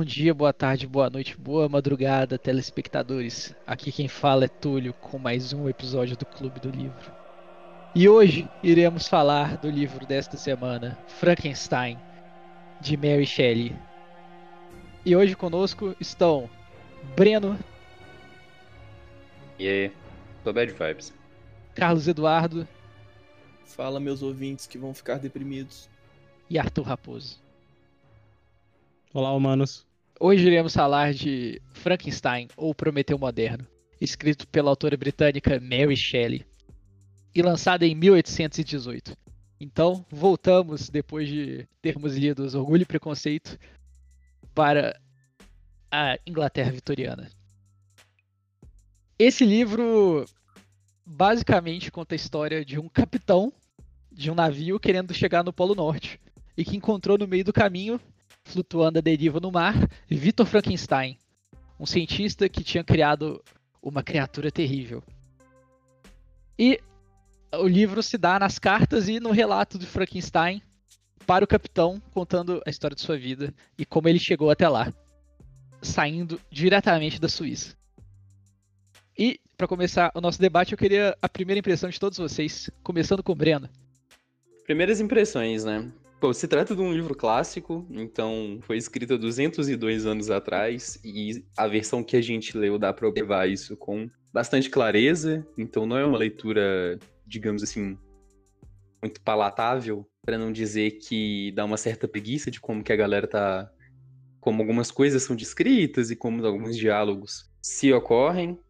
Bom dia, boa tarde, boa noite, boa madrugada, telespectadores. Aqui quem fala é Túlio com mais um episódio do Clube do Livro. E hoje iremos falar do livro desta semana, Frankenstein, de Mary Shelley. E hoje conosco estão Breno. E aí, tô bad vibes. Carlos Eduardo. Fala, meus ouvintes que vão ficar deprimidos. E Arthur Raposo. Olá, humanos. Hoje iremos falar de Frankenstein, ou Prometeu Moderno, escrito pela autora britânica Mary Shelley e lançado em 1818. Então, voltamos, depois de termos lido os Orgulho e Preconceito, para a Inglaterra vitoriana. Esse livro basicamente conta a história de um capitão de um navio querendo chegar no Polo Norte e que encontrou no meio do caminho flutuando à deriva no mar, Victor Frankenstein, um cientista que tinha criado uma criatura terrível. E o livro se dá nas cartas e no relato de Frankenstein para o capitão, contando a história de sua vida e como ele chegou até lá, saindo diretamente da Suíça. E, para começar o nosso debate, eu queria a primeira impressão de todos vocês, começando com o Breno. Primeiras impressões, né? Pô, se trata de um livro clássico, então foi escrito há 202 anos atrás, e a versão que a gente leu dá para observar isso com bastante clareza, então não é uma leitura, digamos assim, muito palatável, para não dizer que dá uma certa preguiça de como que a galera tá como algumas coisas são descritas e como alguns diálogos se ocorrem.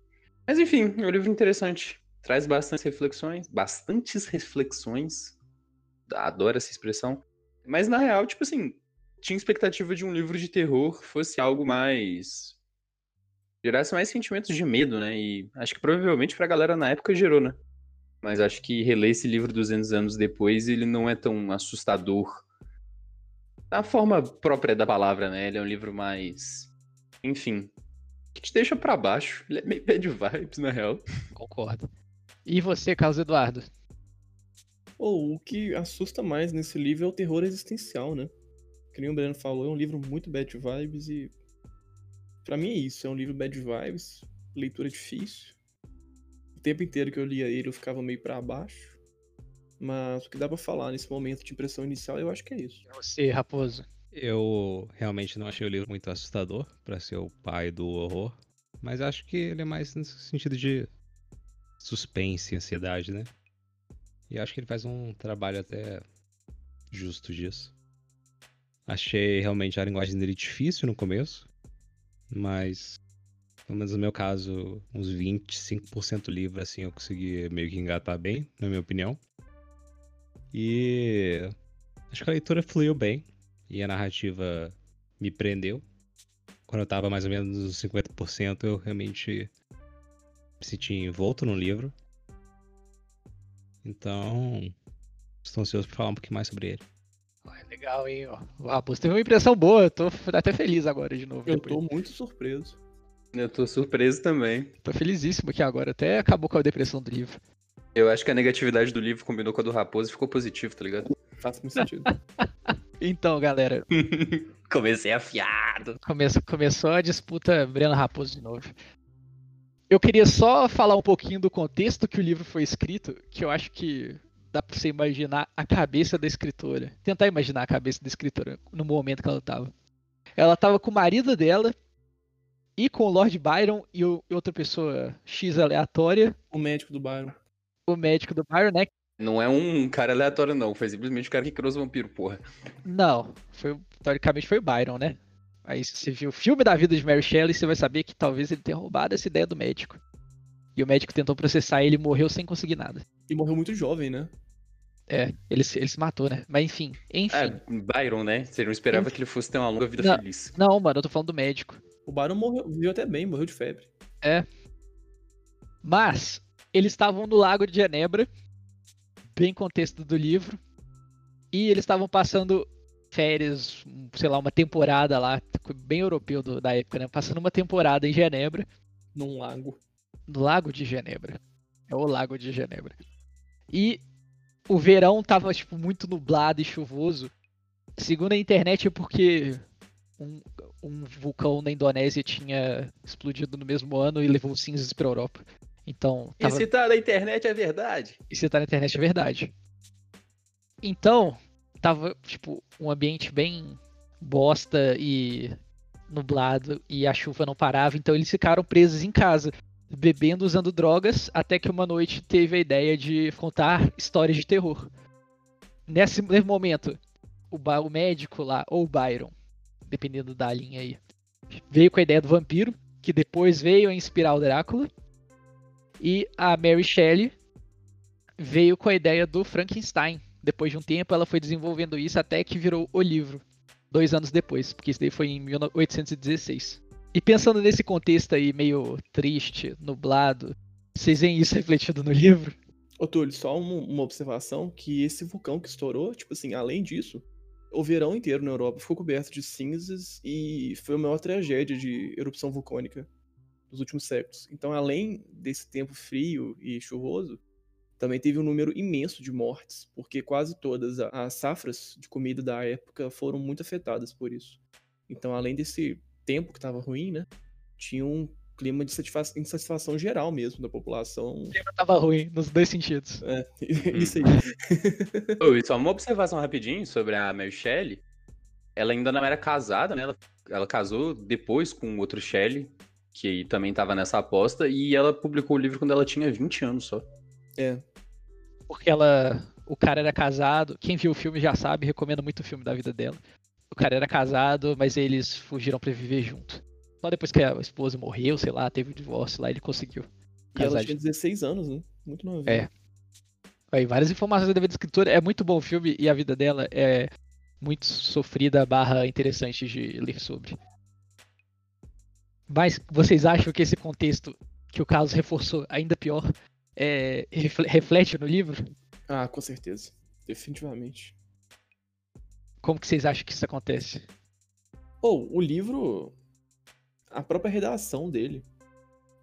Mas enfim, é um livro interessante, traz bastantes reflexões, bastantes reflexões. Adoro essa expressão. Mas na real, tipo assim, tinha expectativa de um livro de terror fosse algo mais. gerasse mais sentimentos de medo, né? E acho que provavelmente pra galera na época gerou, né? Mas acho que reler esse livro 200 anos depois, ele não é tão assustador. Da forma própria da palavra, né? Ele é um livro mais. Enfim. Que te deixa para baixo. Ele é meio bad vibes, na real. Concordo. E você, Carlos Eduardo? Ou oh, o que assusta mais nesse livro é o terror existencial, né? Que nem o Breno falou, é um livro muito bad vibes e. para mim é isso, é um livro bad vibes, leitura difícil. O tempo inteiro que eu lia ele eu ficava meio para baixo. Mas o que dá pra falar nesse momento de impressão inicial, eu acho que é isso. Você, Raposo. Eu realmente não achei o livro muito assustador para ser o pai do horror. Mas acho que ele é mais no sentido de suspense, ansiedade, né? E acho que ele faz um trabalho até justo disso. Achei realmente a linguagem dele difícil no começo, mas pelo menos no meu caso, uns 25% livre, assim, eu consegui meio que engatar bem, na minha opinião. E acho que a leitura fluiu bem e a narrativa me prendeu. Quando eu tava mais ou menos nos 50%, eu realmente me senti envolto no livro. Então, estou ansioso para falar um pouquinho mais sobre ele. legal, hein? O Raposo teve uma impressão boa, eu tô até feliz agora de novo. Eu depois. tô muito surpreso. Eu tô surpreso também. Tô felizíssimo aqui agora, até acabou com a depressão do livro. Eu acho que a negatividade do livro combinou com a do Raposo e ficou positivo, tá ligado? Faz muito sentido. então, galera. Comecei afiado. Começou, começou a disputa Breno Raposo de novo. Eu queria só falar um pouquinho do contexto que o livro foi escrito, que eu acho que dá pra você imaginar a cabeça da escritora. Tentar imaginar a cabeça da escritora no momento que ela tava. Ela tava com o marido dela e com o Lord Byron e outra pessoa X aleatória. O médico do Byron. O médico do Byron, né? Não é um cara aleatório, não. Foi simplesmente o cara que criou os vampiros, porra. Não. Foi, teoricamente foi o Byron, né? Aí se você viu o filme da vida de Mary Shelley, você vai saber que talvez ele tenha roubado essa ideia do médico. E o médico tentou processar ele e morreu sem conseguir nada. E morreu muito jovem, né? É, ele, ele se matou, né? Mas enfim, enfim. É, Byron, né? Você não esperava enfim. que ele fosse ter uma longa vida não, feliz. Não, mano, eu tô falando do médico. O Byron morreu, viveu até bem, morreu de febre. É. Mas, eles estavam no lago de Genebra, bem contexto do livro, e eles estavam passando férias, sei lá, uma temporada lá, bem europeu do, da época, né? Passando uma temporada em Genebra. Num lago. No lago de Genebra. É o lago de Genebra. E o verão tava, tipo, muito nublado e chuvoso. Segundo a internet, é porque um, um vulcão na Indonésia tinha explodido no mesmo ano e levou cinzas pra Europa. Então, E tava... se tá na internet é verdade. E se tá na internet é verdade. Então, tava, tipo, um ambiente bem bosta e nublado e a chuva não parava, então eles ficaram presos em casa, bebendo, usando drogas, até que uma noite teve a ideia de contar histórias de terror. Nesse, momento, o, o médico lá, ou o Byron, dependendo da linha aí, veio com a ideia do vampiro, que depois veio a inspirar o Drácula, e a Mary Shelley veio com a ideia do Frankenstein. Depois de um tempo, ela foi desenvolvendo isso até que virou o livro, dois anos depois, porque isso daí foi em 1816. E pensando nesse contexto aí meio triste, nublado, vocês veem isso refletido no livro? Ô, Túlio, só uma, uma observação, que esse vulcão que estourou, tipo assim, além disso, o verão inteiro na Europa ficou coberto de cinzas e foi a maior tragédia de erupção vulcânica dos últimos séculos. Então, além desse tempo frio e chuvoso, também teve um número imenso de mortes, porque quase todas as safras de comida da época foram muito afetadas por isso. Então, além desse tempo que estava ruim, né, tinha um clima de satisfa- insatisfação geral mesmo da população. O clima tava ruim, nos dois sentidos. É, isso aí. Ô, e só uma observação rapidinho sobre a Mary Shelley. Ela ainda não era casada, né? Ela, ela casou depois com outro Shelley, que também tava nessa aposta, e ela publicou o livro quando ela tinha 20 anos só. É, Porque ela. O cara era casado. Quem viu o filme já sabe, recomendo muito o filme da vida dela. O cara era casado, mas eles fugiram pra viver junto. Só depois que a esposa morreu, sei lá, teve o divórcio lá, ele conseguiu. E ela tinha de- 16 anos, né? Muito novinha. É. Aí, várias informações da vida da escritora. É muito bom o filme e a vida dela é muito sofrida barra interessante de ler sobre. Mas vocês acham que esse contexto que o Carlos reforçou ainda pior é, refle- reflete no livro? Ah, com certeza. Definitivamente. Como que vocês acham que isso acontece? Ou, o livro. A própria redação dele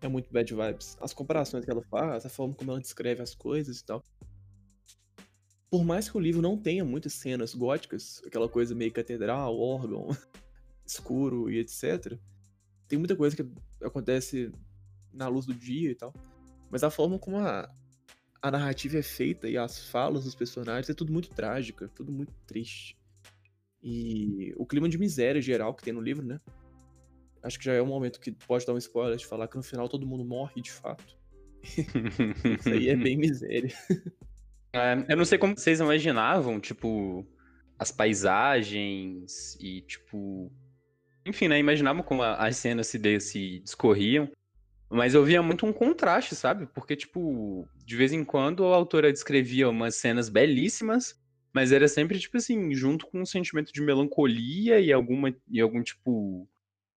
é muito bad vibes. As comparações que ela faz, a forma como ela descreve as coisas e tal. Por mais que o livro não tenha muitas cenas góticas, aquela coisa meio catedral, órgão, escuro e etc. Tem muita coisa que acontece na luz do dia e tal. Mas a forma como a, a narrativa é feita e as falas dos personagens é tudo muito trágica, tudo muito triste. E o clima de miséria geral que tem no livro, né? Acho que já é um momento que pode dar um spoiler de falar que no final todo mundo morre de fato. Isso aí é bem miséria. É, eu não sei como vocês imaginavam, tipo, as paisagens e, tipo. Enfim, né? Imaginavam como as cenas se, de- se discorriam. Mas eu via muito um contraste, sabe? Porque, tipo, de vez em quando a autora descrevia umas cenas belíssimas, mas era sempre, tipo assim, junto com um sentimento de melancolia e alguma e algum, tipo,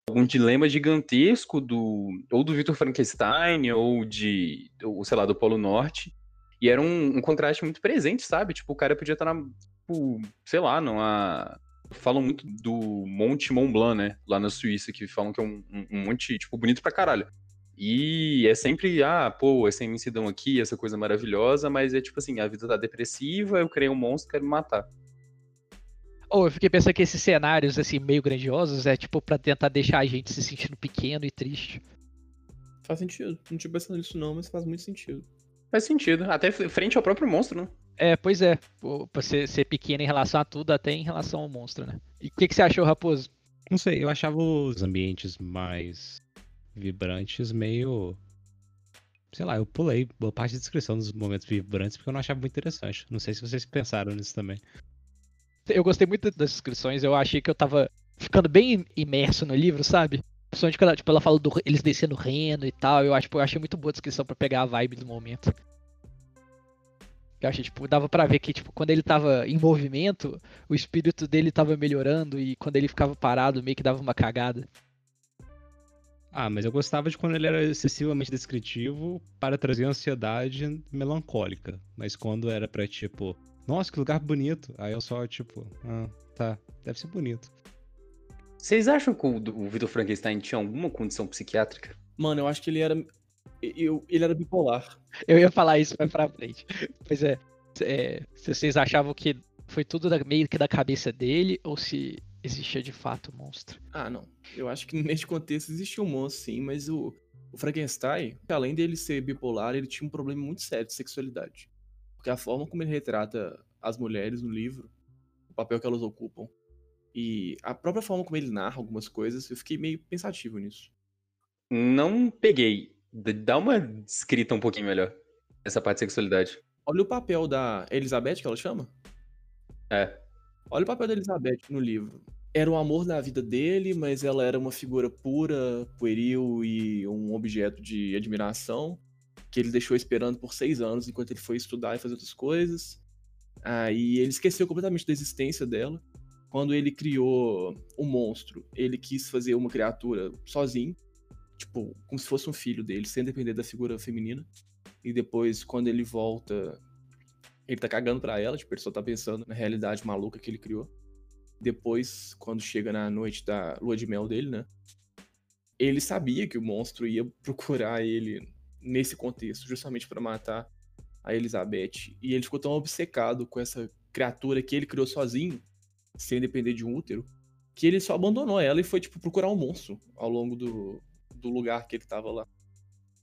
algum dilema gigantesco do ou do Victor Frankenstein ou de, ou, sei lá, do Polo Norte. E era um, um contraste muito presente, sabe? Tipo, o cara podia estar na, tipo, sei lá, numa falam muito do Monte Mont Blanc, né? Lá na Suíça, que falam que é um, um, um monte, tipo, bonito pra caralho. E é sempre, ah, pô, essa imensidão aqui, essa coisa maravilhosa, mas é tipo assim, a vida tá depressiva, eu criei um monstro, quero me matar. Ou eu fiquei pensando que esses cenários, assim, meio grandiosos, é tipo pra tentar deixar a gente se sentindo pequeno e triste. Faz sentido. Não tinha pensado nisso não, mas faz muito sentido. Faz sentido, até frente ao próprio monstro, né? É, pois é. Pra você ser pequeno em relação a tudo, até em relação ao monstro, né? E o que, que você achou, Raposo? Não sei, eu achava os ambientes mais vibrantes meio. Sei lá, eu pulei boa parte da descrição dos momentos vibrantes porque eu não achava muito interessante. Não sei se vocês pensaram nisso também. Eu gostei muito das descrições, eu achei que eu tava ficando bem imerso no livro, sabe? Principalmente quando tipo, ela fala do, eles descendo reno e tal, eu, acho, eu achei muito boa a descrição pra pegar a vibe do momento. Eu achei, tipo, dava pra ver que, tipo, quando ele tava em movimento, o espírito dele tava melhorando e quando ele ficava parado, meio que dava uma cagada. Ah, mas eu gostava de quando ele era excessivamente descritivo para trazer ansiedade melancólica. Mas quando era pra, tipo, nossa, que lugar bonito. Aí eu só, tipo, ah, tá, deve ser bonito. Vocês acham que o, o Victor Frankenstein tinha alguma condição psiquiátrica? Mano, eu acho que ele era. Eu, ele era bipolar. Eu ia falar isso mais pra frente. Pois é, é, se vocês achavam que foi tudo da- meio que da cabeça dele, ou se existia de fato um monstro. Ah, não. Eu acho que neste contexto existia um monstro, sim, mas o, o Frankenstein, além dele ser bipolar, ele tinha um problema muito sério de sexualidade. Porque a forma como ele retrata as mulheres no livro, o papel que elas ocupam, e a própria forma como ele narra algumas coisas, eu fiquei meio pensativo nisso. Não peguei. Dá uma escrita um pouquinho melhor. Essa parte de sexualidade. Olha o papel da Elizabeth, que ela chama. É. Olha o papel da Elizabeth no livro. Era o amor da vida dele, mas ela era uma figura pura, pueril e um objeto de admiração que ele deixou esperando por seis anos enquanto ele foi estudar e fazer outras coisas. Aí ele esqueceu completamente da existência dela. Quando ele criou o monstro, ele quis fazer uma criatura sozinho, tipo, como se fosse um filho dele, sem depender da figura feminina. E depois, quando ele volta, ele tá cagando pra ela, tipo, ele só tá pensando na realidade maluca que ele criou. Depois, quando chega na noite da lua de mel dele, né? Ele sabia que o monstro ia procurar ele nesse contexto, justamente pra matar a Elizabeth. E ele ficou tão obcecado com essa criatura que ele criou sozinho, sem depender de um útero, que ele só abandonou ela e foi, tipo, procurar um monstro ao longo do, do lugar que ele tava lá.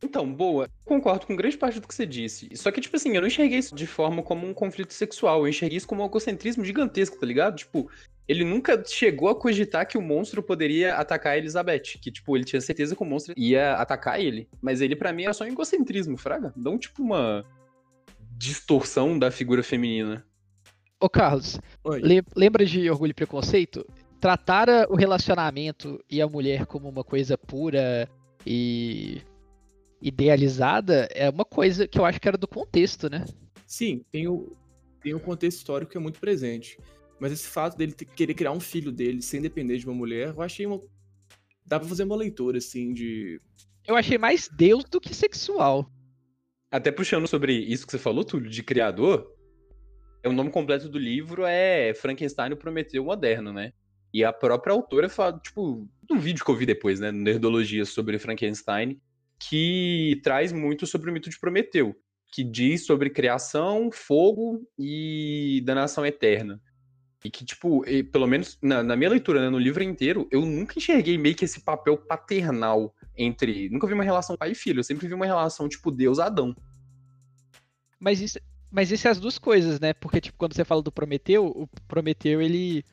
Então, boa. Concordo com grande parte do que você disse. Só que, tipo assim, eu não enxerguei isso de forma como um conflito sexual. Eu enxerguei isso como um egocentrismo gigantesco, tá ligado? Tipo, ele nunca chegou a cogitar que o monstro poderia atacar a Elizabeth. Que, tipo, ele tinha certeza que o monstro ia atacar ele. Mas ele, pra mim, era só um egocentrismo, fraga. Não, tipo, uma distorção da figura feminina. Ô Carlos, le- lembra de Orgulho e Preconceito? Tratar o relacionamento e a mulher como uma coisa pura e idealizada é uma coisa que eu acho que era do contexto, né? Sim, tem o, tem o contexto histórico que é muito presente. Mas esse fato dele ter- querer criar um filho dele sem depender de uma mulher, eu achei uma. Dá pra fazer uma leitura, assim, de. Eu achei mais Deus do que sexual. Até puxando sobre isso que você falou, Túlio, de criador, é o nome completo do livro é Frankenstein o Prometeu Moderno, né? E a própria autora fala, tipo, num vídeo que eu vi depois, né, no Nerdologia sobre Frankenstein, que traz muito sobre o mito de Prometeu, que diz sobre criação, fogo e danação eterna. E que, tipo, pelo menos na, na minha leitura, né, no livro inteiro, eu nunca enxerguei meio que esse papel paternal entre. Nunca vi uma relação pai e filho, eu sempre vi uma relação, tipo, Deus-Adão. Mas isso, mas isso é as duas coisas, né? Porque, tipo, quando você fala do Prometeu, o Prometeu, ele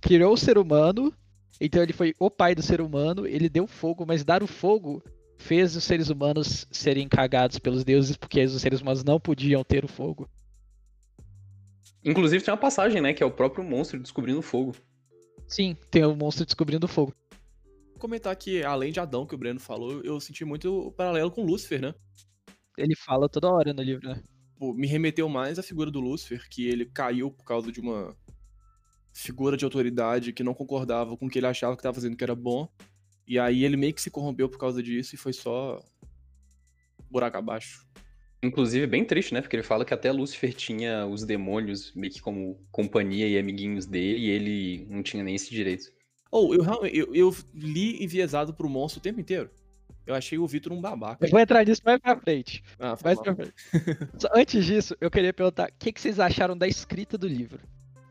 criou o ser humano, então ele foi o pai do ser humano, ele deu fogo, mas dar o fogo fez os seres humanos serem cagados pelos deuses, porque os seres humanos não podiam ter o fogo. Inclusive tem uma passagem, né, que é o próprio monstro descobrindo o fogo. Sim, tem o monstro descobrindo o fogo. Vou comentar que, além de Adão, que o Breno falou, eu senti muito o paralelo com Lúcifer, né? Ele fala toda hora no livro, né? Pô, me remeteu mais à figura do Lúcifer, que ele caiu por causa de uma figura de autoridade que não concordava com o que ele achava que estava fazendo que era bom. E aí ele meio que se corrompeu por causa disso e foi só buraco abaixo. Inclusive, bem triste, né? Porque ele fala que até Lúcifer tinha os demônios meio que como companhia e amiguinhos dele, e ele não tinha nem esse direito. Ou eu, realmente- eu, eu li enviesado pro monstro o tempo inteiro. Eu achei o Vitor um babaca. Eu vou entrar nisso mais pra frente. Ah, Mais mal. pra frente. Antes disso, eu queria perguntar o que, que vocês acharam da escrita do livro.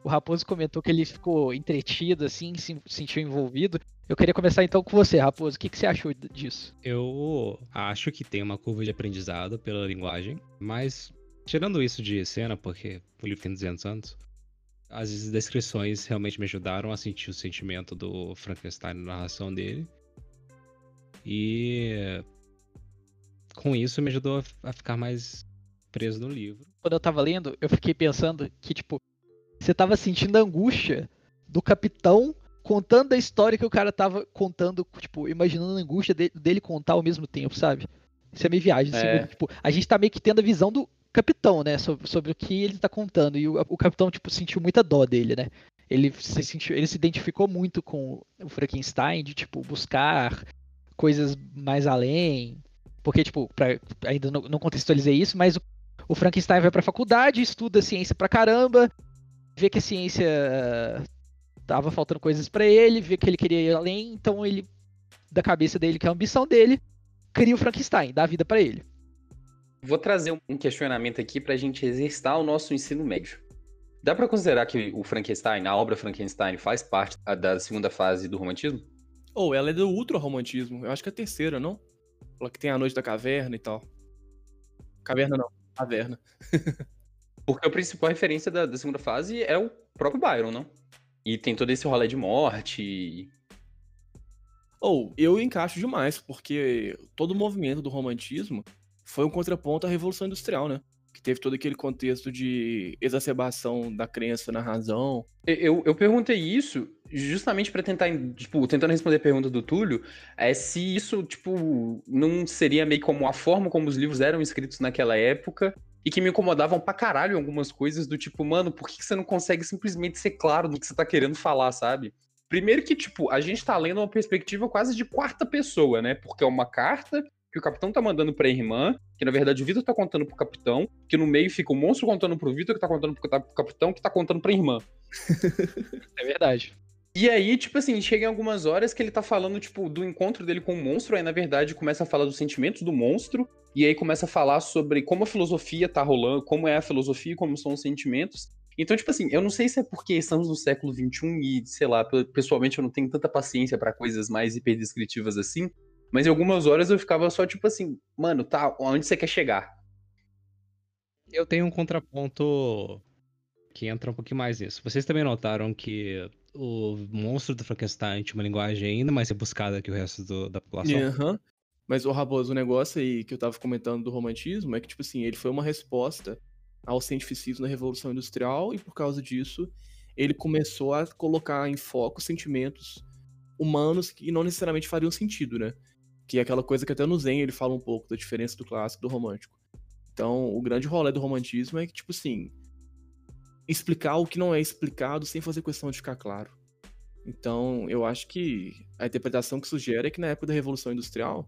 O Raposo comentou que ele ficou entretido, assim, se sentiu envolvido. Eu queria começar então com você, Raposo. O que, que você achou disso? Eu acho que tem uma curva de aprendizado pela linguagem, mas tirando isso de cena, porque o livro tem 200 anos, as descrições realmente me ajudaram a sentir o sentimento do Frankenstein na narração dele. E com isso me ajudou a- a ficar mais preso no livro. Quando eu tava lendo, eu fiquei pensando que, tipo, você tava sentindo a angústia do capitão contando a história que o cara tava contando, tipo, imaginando a angústia de- dele contar ao mesmo tempo, sabe? Isso é meio viagem. assim, É. tipo, a gente tá meio que tendo a visão do capitão, né? Sobre, sobre o que ele tá contando. E o, o capitão, tipo, sentiu muita dó dele, né? Ele se, sentiu, ele se identificou muito com o Frankenstein, de, tipo, buscar coisas mais além. Porque, tipo, pra, ainda não, não contextualizei isso, mas o, o Frankenstein vai pra faculdade, estuda ciência pra caramba, vê que a ciência tava faltando coisas pra ele, vê que ele queria ir além, então ele, da cabeça dele, que é a ambição dele, cria o Frankenstein, dá vida pra ele. Vou trazer um questionamento aqui pra gente exercitar o nosso ensino médio. Dá pra considerar que o Frankenstein, a obra Frankenstein, faz parte da segunda fase do romantismo? Ou oh, ela é do ultra-romantismo. Eu acho que é a terceira, não? Ela que tem a noite da caverna e tal. Caverna não, caverna. Porque a principal referência da, da, segunda fase é o próprio Byron, não? E tem todo esse rolê de morte. Ou, oh, eu encaixo demais, porque todo o movimento do romantismo foi um contraponto à Revolução Industrial, né? Que teve todo aquele contexto de exacerbação da crença na razão. Eu, eu perguntei isso justamente para tentar, tipo, tentando responder a pergunta do Túlio, é se isso, tipo, não seria meio como a forma como os livros eram escritos naquela época e que me incomodavam pra caralho algumas coisas do tipo, mano, por que você não consegue simplesmente ser claro do que você tá querendo falar, sabe? Primeiro que, tipo, a gente tá lendo uma perspectiva quase de quarta pessoa, né? Porque é uma carta que o capitão tá mandando pra irmã, que na verdade o Vitor tá contando pro capitão, que no meio fica o monstro contando pro Vitor, que tá contando pro capitão, que tá contando pra irmã. é verdade. E aí, tipo assim, chega em algumas horas que ele tá falando, tipo, do encontro dele com o monstro, aí na verdade começa a falar dos sentimentos do monstro, e aí começa a falar sobre como a filosofia tá rolando, como é a filosofia como são os sentimentos. Então, tipo assim, eu não sei se é porque estamos no século XXI e, sei lá, pessoalmente eu não tenho tanta paciência para coisas mais hiperdescritivas assim, mas em algumas horas eu ficava só tipo assim, mano, tá, onde você quer chegar? Eu tenho um contraponto que entra um pouquinho mais nisso. Vocês também notaram que o monstro do Frankenstein tinha uma linguagem ainda mais rebuscada que o resto do, da população? Uhum. Mas, o Raboso, o negócio aí que eu tava comentando do romantismo é que, tipo assim, ele foi uma resposta ao cientificismo da Revolução Industrial e, por causa disso, ele começou a colocar em foco sentimentos humanos que não necessariamente fariam sentido, né? Que é aquela coisa que até no Zen ele fala um pouco da diferença do clássico do romântico. Então, o grande rolê do romantismo é que, tipo assim, explicar o que não é explicado sem fazer questão de ficar claro. Então, eu acho que a interpretação que sugere é que na época da Revolução Industrial,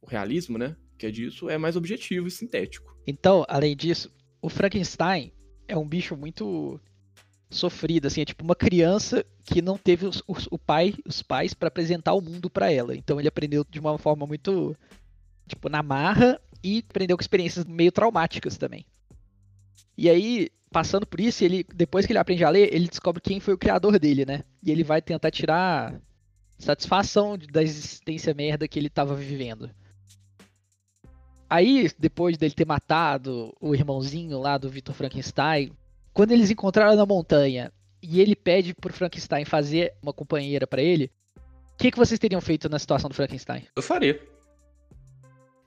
o realismo, né, que é disso, é mais objetivo e sintético. Então, além disso, o Frankenstein é um bicho muito sofrida, assim, é tipo uma criança que não teve os, os, o pai, os pais para apresentar o mundo para ela. Então ele aprendeu de uma forma muito tipo na marra e aprendeu com experiências meio traumáticas também. E aí, passando por isso, ele depois que ele aprende a ler, ele descobre quem foi o criador dele, né? E ele vai tentar tirar satisfação da existência merda que ele estava vivendo. Aí, depois dele ter matado o irmãozinho lá do Victor Frankenstein, quando eles encontraram na montanha e ele pede pro Frankenstein fazer uma companheira para ele, o que, que vocês teriam feito na situação do Frankenstein? Eu faria.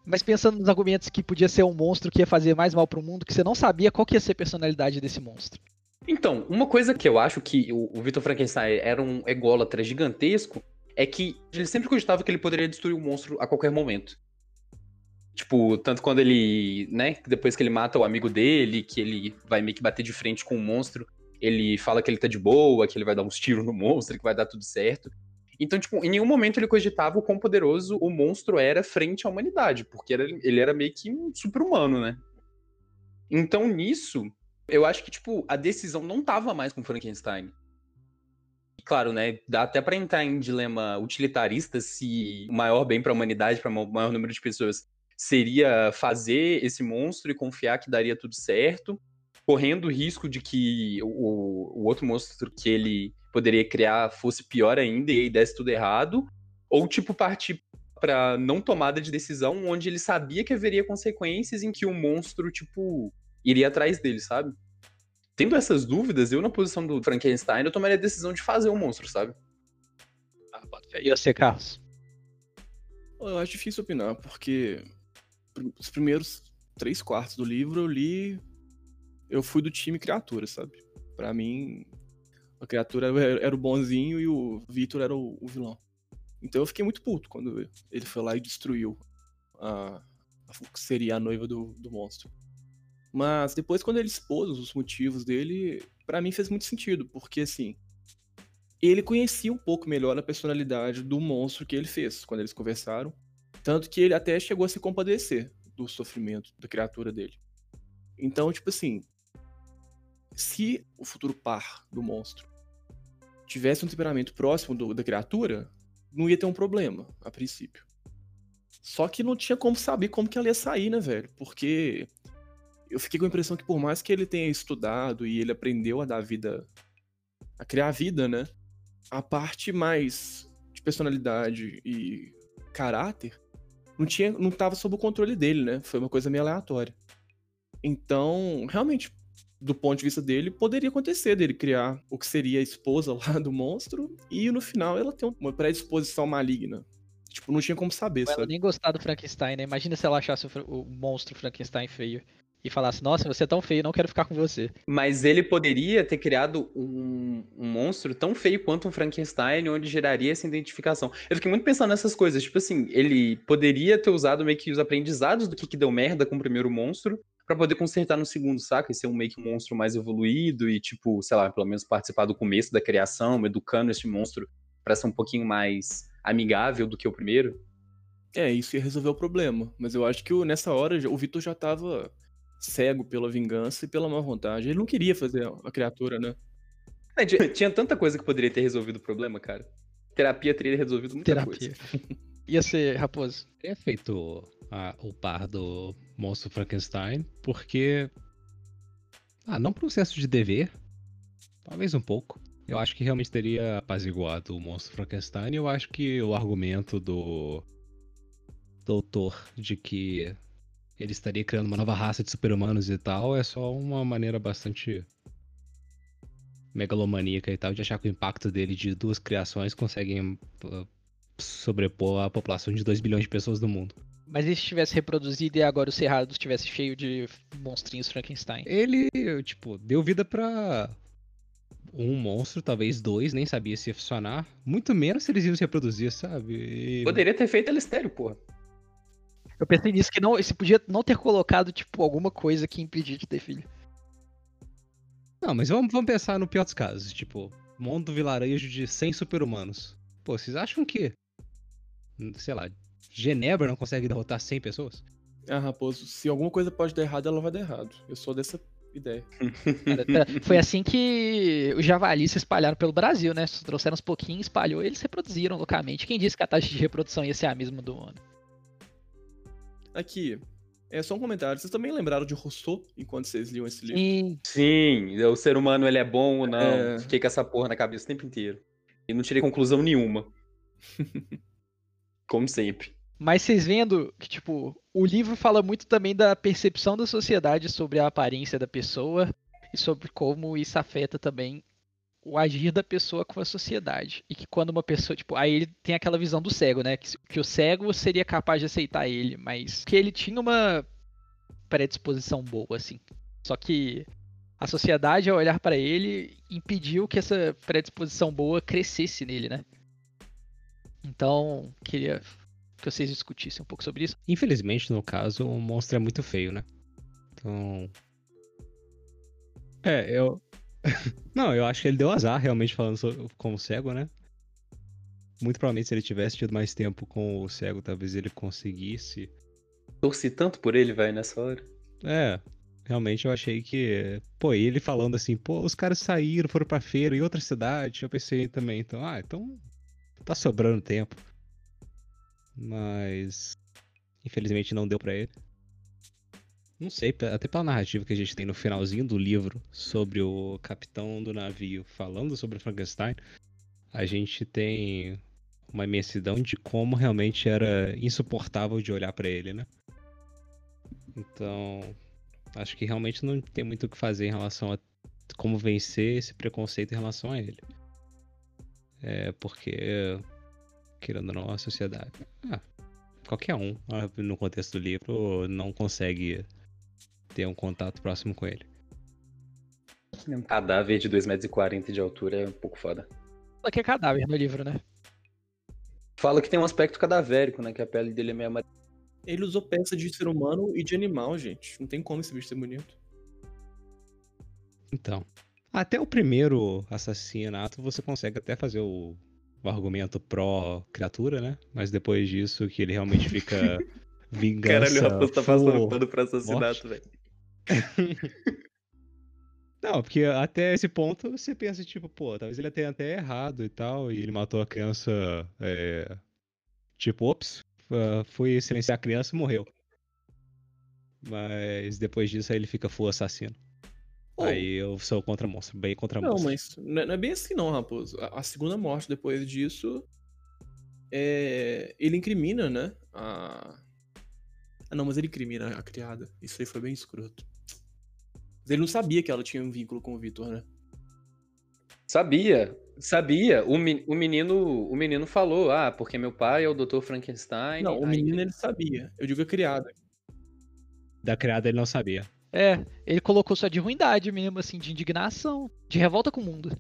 Mas pensando nos argumentos que podia ser um monstro que ia fazer mais mal pro mundo, que você não sabia qual que ia ser a personalidade desse monstro. Então, uma coisa que eu acho que o, o Victor Frankenstein era um ególatra gigantesco é que ele sempre cogitava que ele poderia destruir o monstro a qualquer momento. Tipo, tanto quando ele, né, depois que ele mata o amigo dele, que ele vai meio que bater de frente com o monstro, ele fala que ele tá de boa, que ele vai dar uns tiros no monstro, que vai dar tudo certo. Então, tipo, em nenhum momento ele cogitava o quão poderoso o monstro era frente à humanidade, porque era, ele era meio que um super-humano, né? Então, nisso, eu acho que, tipo, a decisão não tava mais com Frankenstein. Claro, né? Dá até para entrar em dilema utilitarista se o maior bem para a humanidade, para o maior número de pessoas, seria fazer esse monstro e confiar que daria tudo certo, correndo o risco de que o, o outro monstro que ele poderia criar fosse pior ainda e aí desse tudo errado, ou tipo partir para não tomada de decisão onde ele sabia que haveria consequências em que o monstro tipo iria atrás dele, sabe? Tendo essas dúvidas, eu na posição do Frankenstein, eu tomaria a decisão de fazer o um monstro, sabe? Ah, e você, Carlos? Eu acho difícil opinar, porque os primeiros três quartos do livro eu li. Eu fui do time criatura, sabe? Para mim, a criatura era o bonzinho e o Victor era o, vilão. Então eu fiquei muito puto quando ele foi lá e destruiu a, a que seria a noiva do, do monstro. Mas depois, quando ele expôs os motivos dele, para mim fez muito sentido, porque assim, ele conhecia um pouco melhor a personalidade do monstro que ele fez quando eles conversaram. Tanto que ele até chegou a se compadecer do sofrimento da criatura dele. Então, tipo assim, se o futuro par do monstro tivesse um temperamento próximo do, da criatura, não ia ter um problema, a princípio. Só que não tinha como saber como que ela ia sair, né, velho? Porque eu fiquei com a impressão que por mais que ele tenha estudado e ele aprendeu a dar vida, a criar vida, né? A parte mais de personalidade e caráter não tinha, não tava sob o controle dele, né? Foi uma coisa meio aleatória. Então, realmente, do ponto de vista dele, poderia acontecer dele criar o que seria a esposa lá do monstro e no final ela ter uma predisposição maligna. Tipo, não tinha como saber, Ela sabe? nem gostar do Frankenstein, né? Imagina se ela achasse o, o monstro Frankenstein feio e falasse, nossa, você é tão feio, não quero ficar com você. Mas ele poderia ter criado um, um monstro tão feio quanto um Frankenstein, onde geraria essa identificação. Eu fiquei muito pensando nessas coisas. Tipo assim, ele poderia ter usado meio que os aprendizados do que, que deu merda com o primeiro monstro pra poder consertar no segundo, saca? E ser um meio que um monstro mais evoluído e, tipo, sei lá, pelo menos participar do começo da criação, educando esse monstro pra ser um pouquinho mais amigável do que o primeiro. É, isso ia resolver o problema. Mas eu acho que o- nessa hora o Vitor já tava cego pela vingança e pela má vontade. Ele não queria fazer a criatura, né? É, tinha- Tinha tanta coisa que poderia ter resolvido o problema, cara. Terapia teria resolvido muita Terapia. coisa. Ia ser Raposo. teria feito a- o par do monstro Frankenstein, porque. Ah, não por um senso de dever. Talvez um pouco. Eu acho que realmente teria apaziguado o monstro Frankenstein. E eu acho que o argumento do doutor de que ele estaria criando uma nova raça de super-humanos e tal é só uma maneira bastante megalomaníaca e tal de achar que o impacto dele de duas criações conseguem uh, sobrepor a população de 2 bilhões de pessoas do mundo. Mas e se tivesse reproduzido e agora o Cerrado estivesse cheio de monstrinhos Frankenstein? Ele, tipo, deu vida pra um monstro, talvez dois, nem sabia se ia funcionar. Muito menos se eles iam se reproduzir, sabe? E- Poderia ter feito Elistério, porra. Eu pensei nisso, que não, você podia não ter colocado, tipo, alguma coisa que impedia de ter filho. Não, mas vamos, vamos pensar no pior dos casos. Tipo, mundo vilarejo de 100 super-humanos. Pô, vocês acham que, sei lá, Genebra não consegue derrotar 100 pessoas? Ah, Raposo, se alguma coisa pode dar errado, ela vai dar errado. Eu sou dessa ideia. Cara, tá- foi assim que os javalis se espalharam pelo Brasil, né? Trouxeram uns pouquinhos, espalhou e eles se reproduziram loucamente. Quem disse que a taxa de reprodução ia ser a mesma do ano? Aqui, é só um comentário. Vocês também lembraram de Rousseau enquanto vocês liam esse livro? Sim, Sim, o ser humano ele é bom ou não. É. Fiquei com essa porra na cabeça o tempo inteiro. E não tirei conclusão nenhuma. Como sempre. Mas vocês vendo que, tipo, o livro fala muito também da percepção da sociedade sobre a aparência da pessoa e sobre como isso afeta também o agir da pessoa com a sociedade. E que quando uma pessoa, tipo, aí ele tem aquela visão do cego, né? Que, que o cego seria capaz de aceitar ele, mas que ele tinha uma predisposição boa, assim. Só que a sociedade, ao olhar pra ele, impediu que essa predisposição boa crescesse nele, né? Então, queria que vocês discutissem um pouco sobre isso. Infelizmente, no caso, o monstro é muito feio, né? Então. É, eu. Não, eu acho que ele deu azar, realmente, falando so- com o cego, né? Muito provavelmente, se ele tivesse tido mais tempo com o cego, talvez ele conseguisse. Torci tanto por ele, velho, nessa hora. É, realmente eu achei que. Pô, e ele falando assim, pô, os caras saíram, foram pra feira em outra cidade. Eu pensei também, então, ah, então. Tá sobrando tempo. Mas. Infelizmente não deu pra ele. Não sei, até pela narrativa que a gente tem no finalzinho do livro sobre o capitão do navio falando sobre Frankenstein, a gente tem uma imensidão de como realmente era insuportável de olhar pra ele, né? Então, acho que realmente não tem muito o que fazer em relação a como vencer esse preconceito em relação a ele. É porque, querendo ou não, a sociedade. Ah, qualquer um, ah, no contexto do livro, não consegue ter um contato próximo com ele. Um cadáver de 2,40 metros de altura é um pouco foda. Só que é cadáver no livro, né? Fala que tem um aspecto cadavérico, né? Que a pele dele é meio amarela. Ele usou peça de ser humano e de animal, gente. Não tem como esse bicho ser bonito. Então, até o primeiro assassinato você consegue até fazer o, o argumento pró-criatura, né? Mas depois disso, que ele realmente fica vingança. Caralho, o Raposo tá passando pano pra assassinato, velho. Não, porque até esse ponto você pensa, tipo, pô, talvez ele tenha até errado e tal, e ele matou a criança, é, tipo, ops, ah, foi silenciar a criança e morreu. Mas depois disso aí ele fica full assassino. Oh. Aí eu sou contra monstro, bem contra Não, monstro. mas não é, não é bem assim não, Raposo. A, a segunda morte depois disso, é, ele incrimina, né? A... Ah, não, mas ele incrimina a criada. Isso aí foi bem escroto. Mas ele não sabia que ela tinha um vínculo com o Victor, né? Sabia, sabia. O, me- o menino, o menino falou, ah, porque meu pai é o Dr. Frankenstein. Não, o Aí- menino ele sabia. Eu digo a criada. Da criada ele não sabia. É, ele colocou só de ruindade mesmo, assim, de indignação, de revolta com o mundo.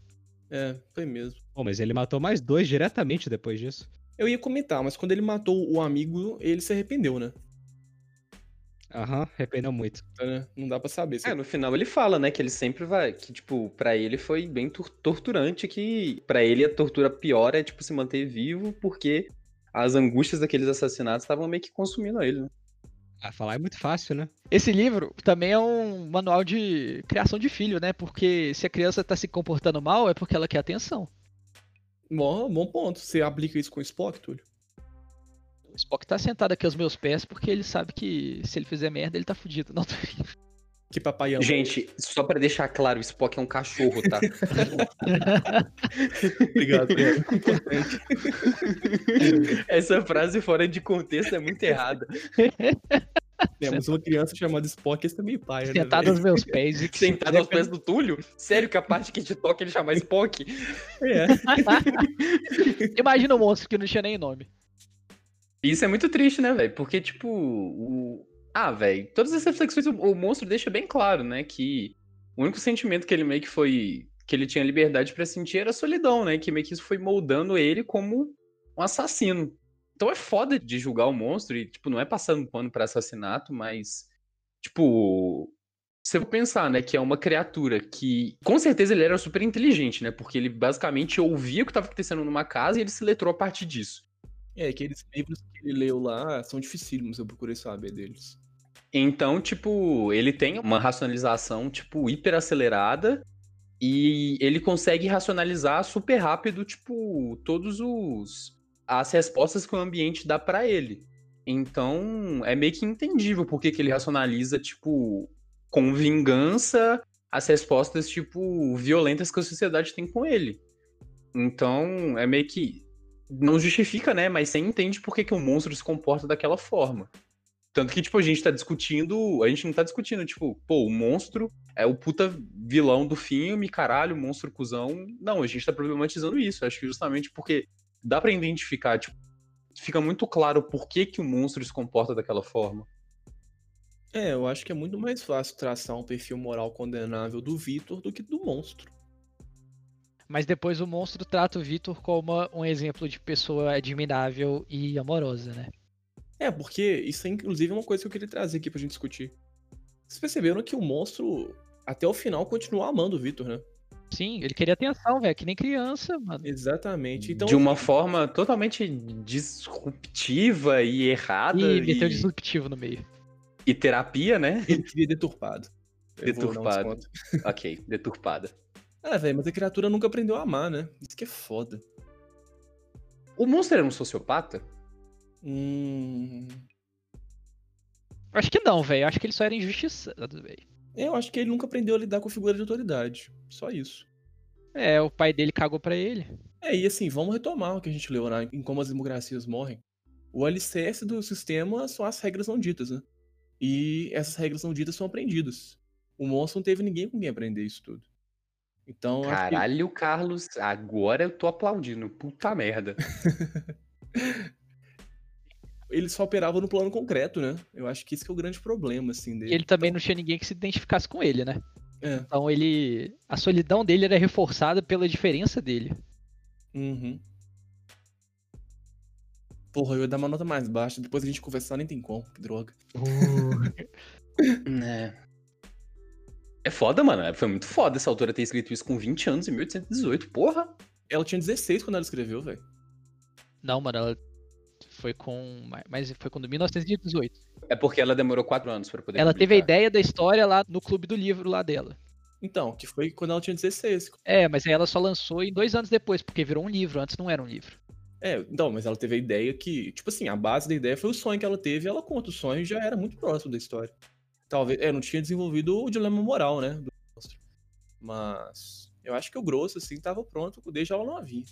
É, foi mesmo. Pô, mas ele matou mais dois diretamente depois disso. Eu ia comentar, mas quando ele matou o amigo, ele se arrependeu, né? Aham, arrependeu muito. Então, né? Não dá pra saber. se- É, no final ele fala, né, que ele sempre vai, que tipo, pra ele foi bem tor- torturante, que pra ele a tortura pior é tipo se manter vivo, porque as angústias daqueles assassinatos estavam meio que consumindo ele, né? Ah, falar é muito fácil, né? Esse livro também é um manual de criação de filho, né? Porque se a criança tá se comportando mal, é porque ela quer atenção. Bom, bom ponto. Você aplica isso com o Spock, Túlio? O Spock tá sentado aqui aos meus pés porque ele sabe que se ele fizer merda, ele tá fudido. Não, tô. Que papai ama. Gente, só pra deixar claro, o Spock é um cachorro, tá? Obrigado, obrigado. Essa frase fora de contexto é muito errada. Temos uma criança chamada Spock, esse também pai, né? sentado aos meus pés e Sentado aos pés do Túlio? Sério que a parte que te toca ele chamar Spock? É. Imagina um monstro que não tinha nem nome. Isso é muito triste, né, velho? Porque, tipo, o. Ah, velho, todas essas reflexões o, monstro deixa bem claro, né? Que o único sentimento que ele meio que foi. que ele tinha liberdade pra sentir era solidão, né? Que meio que isso foi moldando ele como um assassino. Então é foda de julgar o monstro e, tipo, não é passando pano pra assassinato, mas. Tipo. Você vai pensar, né, que é uma criatura que. Com certeza ele era super inteligente, né? Porque ele basicamente ouvia o que estava acontecendo numa casa e ele se letrou a partir disso. É, aqueles livros que ele leu lá são dificílimos, eu procurei saber deles. Então, tipo, ele tem uma racionalização, tipo, hiper acelerada e ele consegue racionalizar super rápido, tipo, todos os as respostas que o ambiente dá pra ele. Então, é meio que entendível por que que ele racionaliza, tipo, com vingança as respostas, tipo, violentas que a sociedade tem com ele. Então, é meio que não justifica, né, mas você entende por que que o monstro se comporta daquela forma. Tanto que, tipo, a gente tá discutindo. A gente não tá discutindo, tipo, pô, o monstro é o puta vilão do filme, caralho, monstro cuzão. Não, a gente tá problematizando isso. Acho que justamente porque dá pra identificar, tipo, fica muito claro por que, que o monstro se comporta daquela forma. É, eu acho que é muito mais fácil traçar um perfil moral condenável do Victor do que do monstro. Mas depois o monstro trata o Victor como um exemplo de pessoa admirável e amorosa, né? É, porque isso é inclusive uma coisa que eu queria trazer aqui pra gente discutir. Vocês perceberam que o monstro, até o final, continuou amando o Victor, né? Sim, ele queria atenção, velho, que nem criança, mano. Exatamente. Então, de uma forma totalmente disruptiva e errada. E E, meteu disruptivo no meio. e terapia, né? ele queria deturpado. Um Deturpado. ok, deturpada. Ah, velho, mas a criatura nunca aprendeu a amar, né? Isso que é foda. O monstro era um sociopata? Hum. Acho que não, velho. Acho que ele só era injustiçado, velho. Eu acho que ele nunca aprendeu a lidar com a figura de autoridade. Só isso. É, o pai dele cagou pra ele. É, e assim, vamos retomar o que a gente leu lá em Como as Democracias Morrem. O alicerce do sistema são as regras não ditas, né? E essas regras não ditas são aprendidas. O monstro não teve ninguém com quem aprender isso tudo. Então, acho que- Caralho, Carlos, agora eu tô aplaudindo. Puta merda. ele só operava no plano concreto, né? Eu acho que esse que é o grande problema, assim, E dele. ele também não tinha ninguém que se identificasse com ele, né? É. Então ele. A solidão dele era reforçada pela diferença dele. Uhum. Porra, eu ia dar uma nota mais baixa, depois a gente conversar nem tem como, que droga. É. É foda, mano. Foi muito foda essa autora ter escrito isso com 20 anos em 1818. Porra! Ela tinha 16 quando ela escreveu, velho. Não, mano, ela foi com. Mas foi com 1918. É porque ela demorou 4 anos pra poder Ela teve a publicar. ideia da história lá no clube do livro lá dela. Então, que foi quando ela tinha 16. É, mas aí ela só lançou em dois anos depois, porque virou um livro, antes não era um livro. É, então, mas ela teve a ideia que, tipo assim, a base da ideia foi o sonho que ela teve, e ela conta o sonho e já era muito próximo da história. Talvez. É, não tinha desenvolvido o dilema moral, né? Do monstro. Mas. Eu acho que o grosso, assim, tava pronto desde a aula novinha.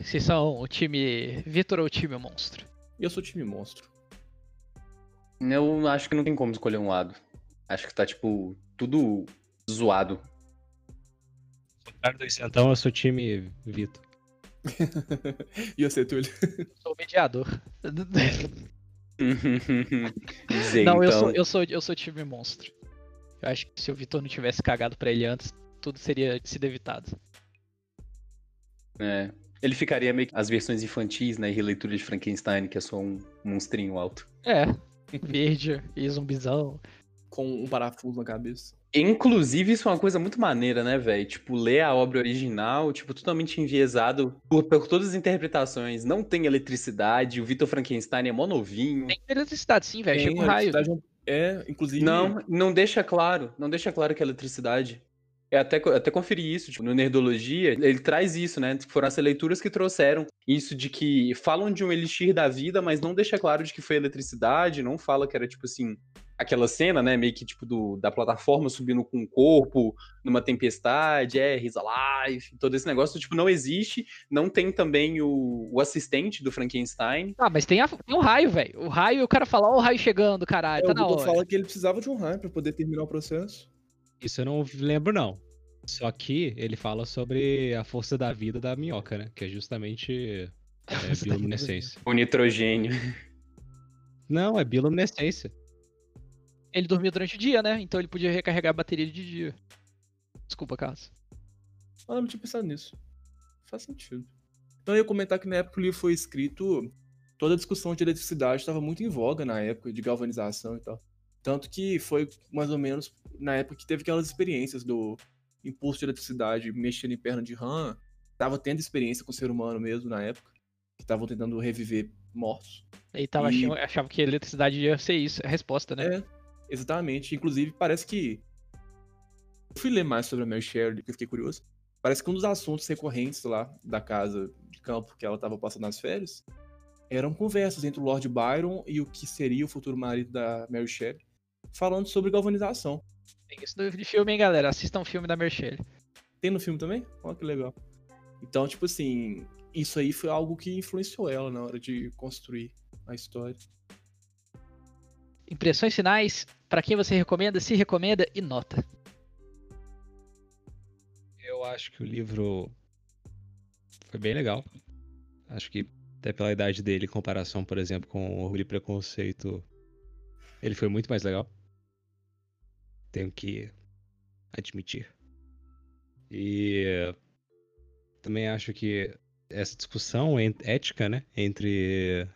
Vocês são o time Vitor ou o time monstro? Eu sou time monstro. Eu acho que não tem como escolher um lado. Acho que tá, tipo, tudo zoado. Isentão, eu sou time Vitor. e você, Túlio? Sou o mediador. Dizer, não, eu então, sou, eu, sou, eu sou time monstro. Eu acho que se o Vitor não tivesse cagado pra ele antes, tudo seria sido evitado. é, ele ficaria meio que as versões infantis, né? E releitura de Frankenstein, que é só um monstrinho alto. É, verde e zumbizão. Com um parafuso na cabeça. Inclusive, isso é uma coisa muito maneira, né, velho? Tipo, ler a obra original, tipo, totalmente enviesado por, por todas as interpretações. Não tem eletricidade, o Vitor Frankenstein é mó novinho. Tem eletricidade sim, velho. Chega um raio. É, inclusive. Não, não deixa claro. Não deixa claro que é eletricidade. É até, até conferir isso, tipo, no Nerdologia, ele traz isso, né? Foram as leituras que trouxeram isso de que falam de um elixir da vida, mas não deixa claro de que foi eletricidade, não fala que era, tipo assim, aquela cena, né, meio que, tipo, do, da plataforma subindo com o corpo, numa tempestade, é, he's alive, todo esse negócio, tipo, não existe, não tem também o, o assistente do Frankenstein. Ah, mas tem, a, tem um raio, velho. O raio, o cara fala, ó o raio chegando, caralho, É, tá o na hora. fala que ele precisava de um raio pra poder terminar o processo. Isso eu não lembro, não. Só que ele fala sobre a força da vida da minhoca, né? Que é justamente é, bioluminescência. O nitrogênio. Não, é bioluminescência. Ele dormia durante o dia, né? Então ele podia recarregar a bateria de dia. Desculpa, Carlos. Ah, não tinha pensado nisso. Faz sentido. Então eu ia comentar que na época que o livro foi escrito, toda a discussão de eletricidade estava muito em voga na época, de galvanização e tal. Tanto que foi mais ou menos na época que teve aquelas experiências do impulso de eletricidade mexendo em perna de rã. Tava tendo experiência com o ser humano mesmo na época, que estavam tentando reviver mortos. Ele tava E- achando, achava que a eletricidade ia ser isso, a resposta, né? É, exatamente. Inclusive, parece que. Eu fui ler mais sobre a Mary Shelley, porque fiquei curioso. Parece que um dos assuntos recorrentes lá da casa de campo que ela estava passando nas férias eram conversas entre o Lord Byron e o que seria o futuro marido da Mary Shelley, falando sobre galvanização. Tem isso no de filme, hein, galera? Assistam o filme da Merchelle. Tem no filme também? Olha que legal. Então, tipo assim, isso aí foi algo que influenciou ela na hora de construir a história. Impressões finais, pra quem você recomenda, se recomenda e nota. Eu acho que o livro foi bem legal. Acho que até pela idade dele, em comparação, por exemplo, com Orgulho e Preconceito, ele foi muito mais legal. Tenho que admitir. E também acho que essa discussão ética, né, entre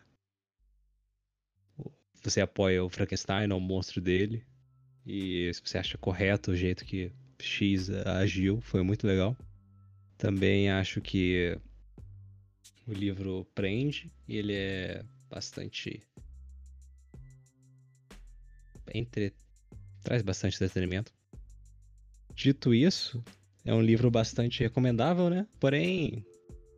você apoia o Frankenstein ou o monstro dele e se você acha correto o jeito que X agiu, foi muito legal. Também acho que o livro prende e ele é bastante entre traz bastante entretenimento. Dito isso, é um livro bastante recomendável, né? Porém,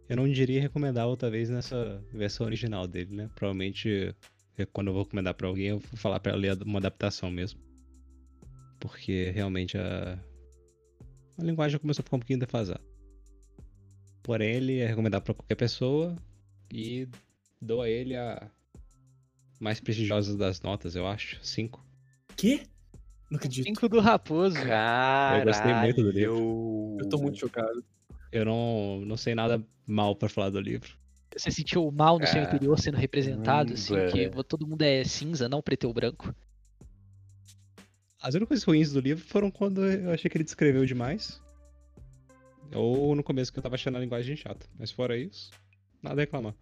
eu não diria recomendável talvez nessa versão original dele, né? Provavelmente eh, quando eu vou recomendar pra alguém, eu vou falar pra ler uma adaptação mesmo. Porque realmente a a linguagem começou a ficar um pouquinho defasada. Porém, ele é recomendado pra qualquer pessoa e dou a ele a mais prestigiosa das notas, eu acho, 5. Quê? Não acredito. Cinco do Raposo. Caralho. gostei muito do livro. Eu tô muito chocado. Eu não, não sei nada mal pra falar do livro. Você sentiu o mal no seu Cara, interior sendo representado, assim, caramba. que todo mundo é cinza, não preto ou branco. As únicas ruins do livro foram quando eu achei que ele descreveu demais. Ou no começo que eu tava achando a linguagem chata. Mas fora isso, nada a reclamar.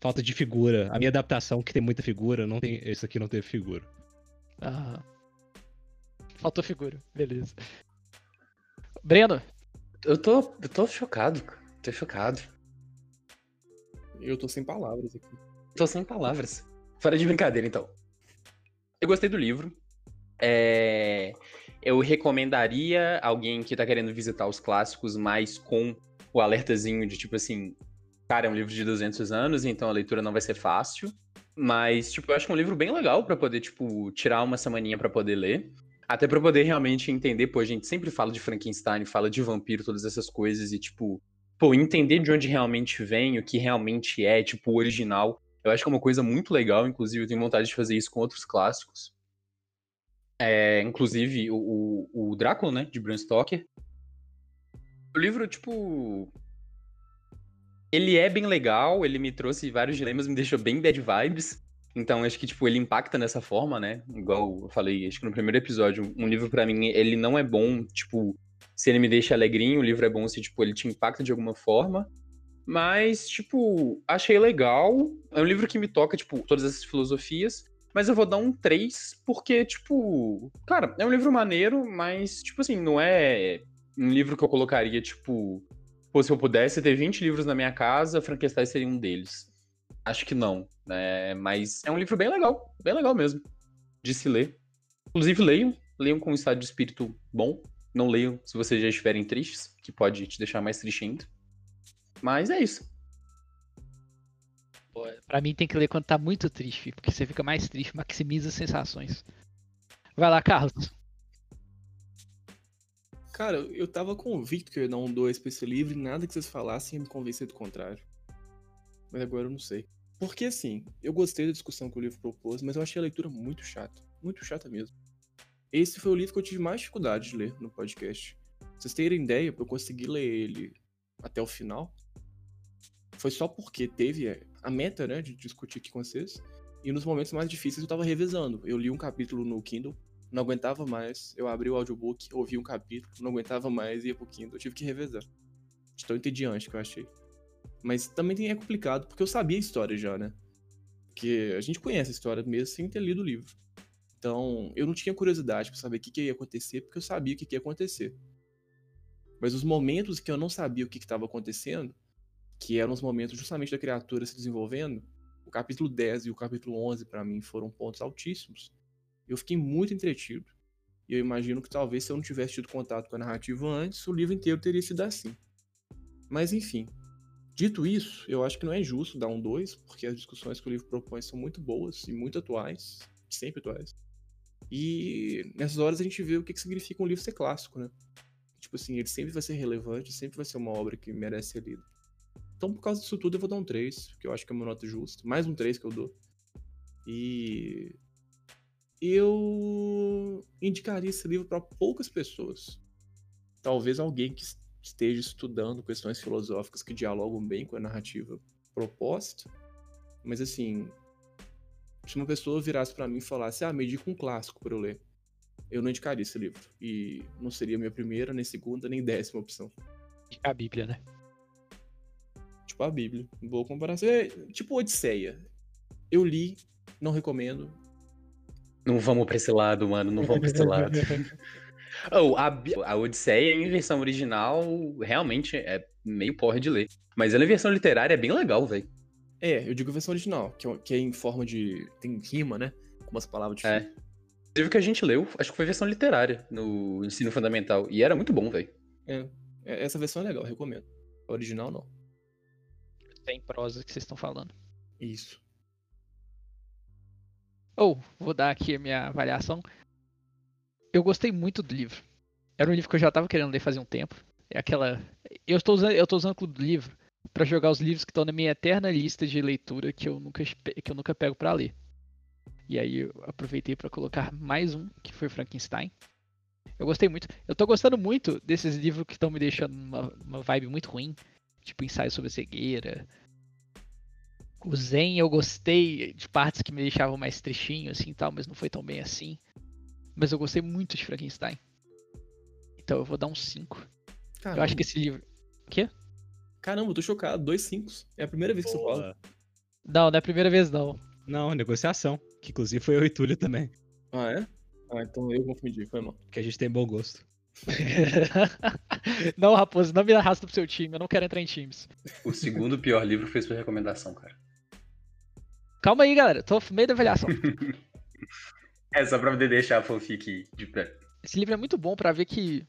Falta de figura. A minha adaptação, que tem muita figura, não tem. Esse aqui não teve figura. Ah. Faltou figura, beleza. Breno, Eu tô, eu tô chocado, cara. Tô chocado. Eu tô sem palavras aqui. Tô sem palavras. Fora de brincadeira, então. Eu gostei do livro. É, Eu recomendaria alguém que tá querendo visitar os clássicos, mas com o alertazinho de tipo assim, cara, é um livro de 200 anos, então a leitura não vai ser fácil. Mas, tipo, eu acho que é um livro bem legal pra poder, tipo, tirar uma semaninha pra poder ler. Até pra poder realmente entender, pô, a gente sempre fala de Frankenstein, fala de vampiro, todas essas coisas, e, tipo, pô, entender de onde realmente vem, o que realmente é, tipo, o original. Eu acho que é uma coisa muito legal, inclusive eu tenho vontade de fazer isso com outros clássicos. É, inclusive o, o, o Drácula, né, de Bram Stoker. O livro, tipo, ele é bem legal, ele me trouxe vários dilemas, me deixou bem bad vibes. Então, acho que, tipo, ele impacta nessa forma, né? Igual eu falei, acho que no primeiro episódio, um livro para mim, ele não é bom, tipo, se ele me deixa alegrinho, o livro é bom se, tipo, ele te impacta de alguma forma. Mas, tipo, achei legal. É um livro que me toca, tipo, todas essas filosofias. Mas eu vou dar um 3, porque, tipo, cara, é um livro maneiro, mas, tipo assim, não é um livro que eu colocaria, tipo, pô, se eu pudesse ter 20 livros na minha casa, Frankenstein seria um deles. Acho que não, né? Mas é um livro bem legal, bem legal mesmo, de se ler. Inclusive, leiam, leiam com um estado de espírito bom. Não leiam se vocês já estiverem tristes, que pode te deixar mais triste ainda. Mas é isso. Pô, pra mim tem que ler quando tá muito triste, porque você fica mais triste, maximiza as sensações. Vai lá, Carlos. Cara, eu tava convicto que eu ia dar um 2 pra esse livro e nada que vocês falassem ia me convencer do contrário. Mas agora eu não sei. Porque assim, eu gostei da discussão que o livro propôs, mas eu achei a leitura muito chata. Muito chata mesmo. Esse foi o livro que eu tive mais dificuldade de ler no podcast. Pra vocês terem ideia, eu consegui ler ele até o final. Foi só porque teve a meta, né, de discutir aqui com vocês. E nos momentos mais difíceis eu tava revezando. Eu li um capítulo no Kindle, não aguentava mais. Eu abri o audiobook, ouvi um capítulo, não aguentava mais, ia pro Kindle. Eu tive que revezar. De tão entediante que eu achei. Mas também é complicado, porque eu sabia a história já, né? Porque a gente conhece a história mesmo sem ter lido o livro. Então, eu não tinha curiosidade para saber o que, que ia acontecer, porque eu sabia o que, que ia acontecer. Mas os momentos que eu não sabia o que estava acontecendo, que eram os momentos justamente da criatura se desenvolvendo, o capítulo 10 e o capítulo 11 para mim foram pontos altíssimos. Eu fiquei muito entretido. E eu imagino que talvez se eu não tivesse tido contato com a narrativa antes, o livro inteiro teria sido assim. Mas enfim. Dito isso, eu acho que não é justo dar um 2, porque as discussões que o livro propõe são muito boas e muito atuais, sempre atuais. E nessas horas a gente vê o que, que significa um livro ser clássico, né? Tipo assim, ele sempre vai ser relevante, sempre vai ser uma obra que merece ser lida. Então, por causa disso tudo, eu vou dar um 3, que eu acho que é uma nota justa. Mais um 3 que eu dou. E eu indicaria esse livro para poucas pessoas. Talvez alguém que esteja estudando questões filosóficas que dialogam bem com a narrativa proposta. Mas assim, se uma pessoa virasse para mim e falasse: "Ah, me indica um clássico para eu ler", eu não indicaria esse livro. E não seria minha primeira, nem segunda, nem décima opção. A Bíblia, né? Tipo a Bíblia. Boa comparação. É, tipo Odisseia. Eu li, não recomendo. Não vamos pra esse lado, mano. Não vamos pra esse lado. oh, a, a Odisseia em versão original realmente é meio porra de ler. Mas ela em versão literária é bem legal, velho. É, eu digo versão original, que é, que é em forma de. tem rima, né? Com umas palavras diferentes. É. Inclusive que a gente leu, acho que foi versão literária no ensino fundamental. E era muito bom, velho. É. é. Essa versão é legal, recomendo. A original não. Tem prosa que vocês estão falando. Isso. Ou, oh, vou dar aqui a minha avaliação. Eu gostei muito do livro. Era um livro que eu já tava querendo ler fazia um tempo. É aquela. Eu estou usando, eu estou usando o clube do livro para jogar os livros que estão na minha eterna lista de leitura que eu nunca, que eu nunca pego para ler. E aí eu aproveitei para colocar mais um, que foi Frankenstein. Eu gostei muito. Eu tô gostando muito desses livros que estão me deixando uma, uma vibe muito ruim. Tipo, ensaio sobre cegueira. O Zen eu gostei de partes que me deixavam mais tristinho, assim tal, mas não foi tão bem assim. Mas eu gostei muito de Frankenstein. Então eu vou dar um 5. Eu acho que esse livro. O quê? Caramba, eu tô chocado. Dois 5. É a primeira vez que Boa. você fala. Não, não é a primeira vez, não. Não, negociação. Que inclusive foi eu e Túlio também. Ah, é? Ah, então eu confundi, foi mal. Que a gente tem bom gosto. não, Raposo, não me arrasta pro seu time, eu não quero entrar em times. O segundo pior livro foi sua recomendação, cara. Calma aí, galera, tô no meio da avaliação. é só pra poder deixar a fanfic de pé. Esse livro é muito bom para ver que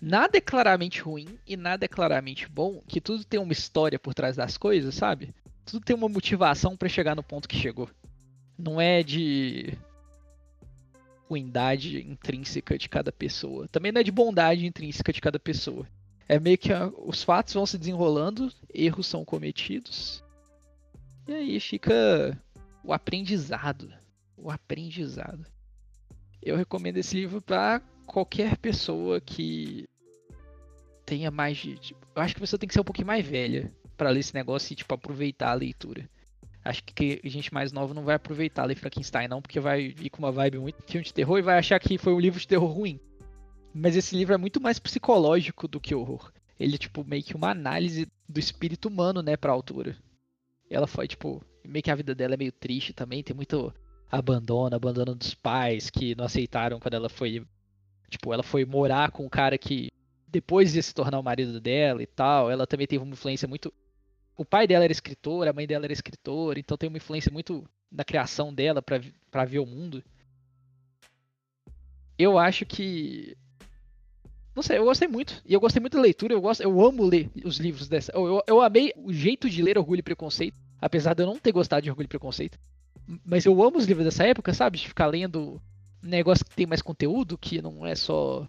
nada é claramente ruim e nada é claramente bom, que tudo tem uma história por trás das coisas, sabe? tudo tem uma motivação para chegar no ponto que chegou. Não é de ruindade intrínseca de cada pessoa. Também não é de bondade intrínseca de cada pessoa. É meio que os fatos vão se desenrolando, erros são cometidos. E aí fica o aprendizado. O aprendizado. Eu recomendo esse livro para qualquer pessoa que tenha mais de. Tipo, eu acho que você tem que ser um pouquinho mais velha para ler esse negócio e tipo, aproveitar a leitura. Acho que gente mais nova não vai aproveitar ler Frankenstein, não, porque vai vir com uma vibe muito filme de terror e vai achar que foi um livro de terror ruim. Mas esse livro é muito mais psicológico do que horror. Ele é, tipo, meio que uma análise do espírito humano, né, pra altura. Ela foi, tipo, meio que a vida dela é meio triste também, tem muito abandono, abandono dos pais que não aceitaram quando ela foi. Tipo, ela foi morar com o cara que depois ia se tornar o marido dela e tal. Ela também teve uma influência muito o pai dela era escritor, a mãe dela era escritora, então tem uma influência muito na criação dela para ver o mundo. Eu acho que não sei, eu gostei muito. E eu gostei muito da leitura, eu gosto, eu amo ler os livros dessa. Eu, eu, eu amei o jeito de ler Orgulho e Preconceito, apesar de eu não ter gostado de Orgulho e Preconceito. Mas eu amo os livros dessa época, sabe? De ficar lendo um negócio que tem mais conteúdo, que não é só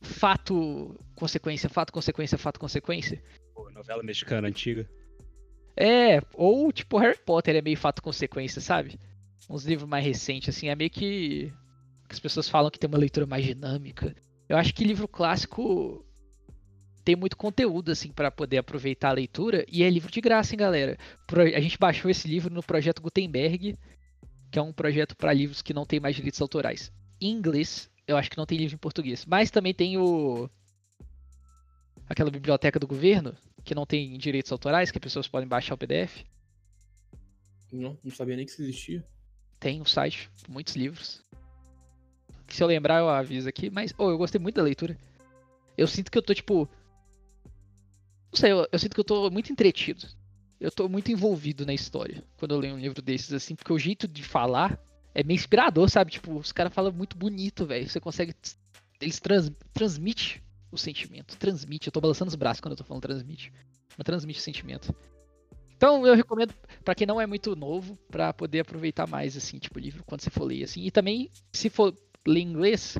fato, consequência, fato, consequência, fato, consequência. Pô, novela mexicana antiga. É, ou tipo Harry Potter é meio fato consequência, sabe? Uns livros mais recentes, assim, é meio que. que as pessoas falam que tem uma leitura mais dinâmica. Eu acho que livro clássico tem muito conteúdo, assim, para poder aproveitar a leitura. E é livro de graça, hein, galera? A gente baixou esse livro no projeto Gutenberg, que é um projeto para livros que não tem mais direitos autorais. Em inglês, eu acho que não tem livro em português. Mas também tem o aquela biblioteca do governo, que não tem direitos autorais, que as pessoas podem baixar o PDF. Não, não sabia nem que isso existia. Tem um site, muitos livros. Se eu lembrar eu aviso aqui, mas oh, eu gostei muito da leitura. Eu sinto que eu tô tipo. Não sei, eu, eu sinto que eu tô muito entretido. Eu tô muito envolvido na história quando eu leio um livro desses, assim, porque o jeito de falar é meio inspirador, sabe? Tipo, os caras falam muito bonito, velho. Você consegue. Eles trans, transmitem o sentimento. Transmite. Eu tô balançando os braços quando eu tô falando transmite. Mas transmite o sentimento. Então eu recomendo para quem não é muito novo, para poder aproveitar mais assim, tipo livro quando você for ler assim. E também se for ler inglês,